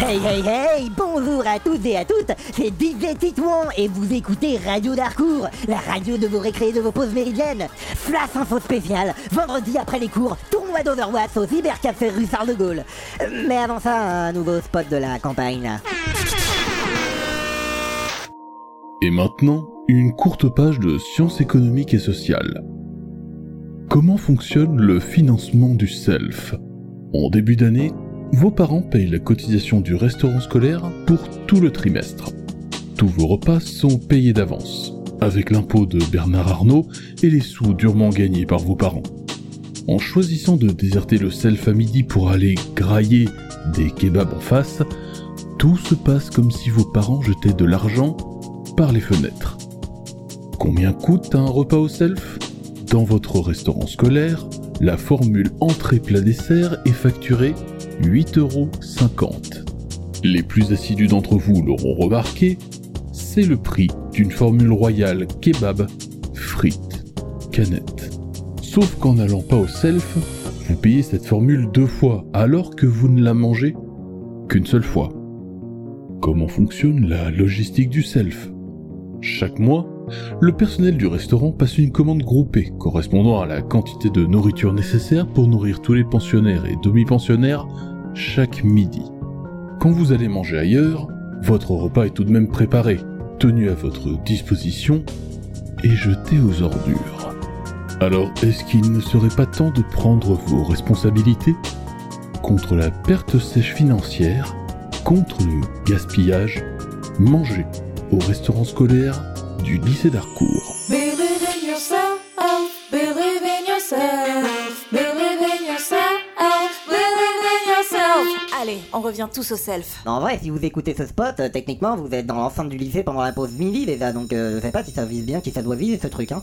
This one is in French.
Hey hey hey, bonjour à tous et à toutes, c'est DJ Titouan et vous écoutez Radio Darcourt, la radio de vos récrés de vos pauses méridiennes. Flash info spéciale, vendredi après les cours, tournoi d'Overwatch au Cybercafé rue Charles de Gaulle. Euh, Mais avant ça, un nouveau spot de la campagne. Et maintenant, une courte page de sciences économiques et sociales. Comment fonctionne le financement du self? En début d'année, vos parents payent la cotisation du restaurant scolaire pour tout le trimestre. Tous vos repas sont payés d'avance, avec l'impôt de Bernard Arnault et les sous durement gagnés par vos parents. En choisissant de déserter le self à midi pour aller grailler des kebabs en face, tout se passe comme si vos parents jetaient de l'argent par les fenêtres. Combien coûte un repas au self? Dans votre restaurant scolaire, la formule entrée plat dessert est facturée 8,50€. Les plus assidus d'entre vous l'auront remarqué, c'est le prix d'une formule royale kebab, frites, canettes. Sauf qu'en n'allant pas au self, vous payez cette formule deux fois alors que vous ne la mangez qu'une seule fois. Comment fonctionne la logistique du self? Chaque mois, le personnel du restaurant passe une commande groupée correspondant à la quantité de nourriture nécessaire pour nourrir tous les pensionnaires et demi-pensionnaires chaque midi. Quand vous allez manger ailleurs, votre repas est tout de même préparé, tenu à votre disposition et jeté aux ordures. Alors, est-ce qu'il ne serait pas temps de prendre vos responsabilités contre la perte sèche financière, contre le gaspillage, manger au restaurant scolaire du lycée d'Harcourt? Allez, on revient tous au self. En vrai, si vous écoutez ce spot, euh, techniquement vous êtes dans l'enceinte du lycée pendant la pause midi déjà, donc euh, je sais pas si ça vise bien, qui ça doit viser ce truc hein.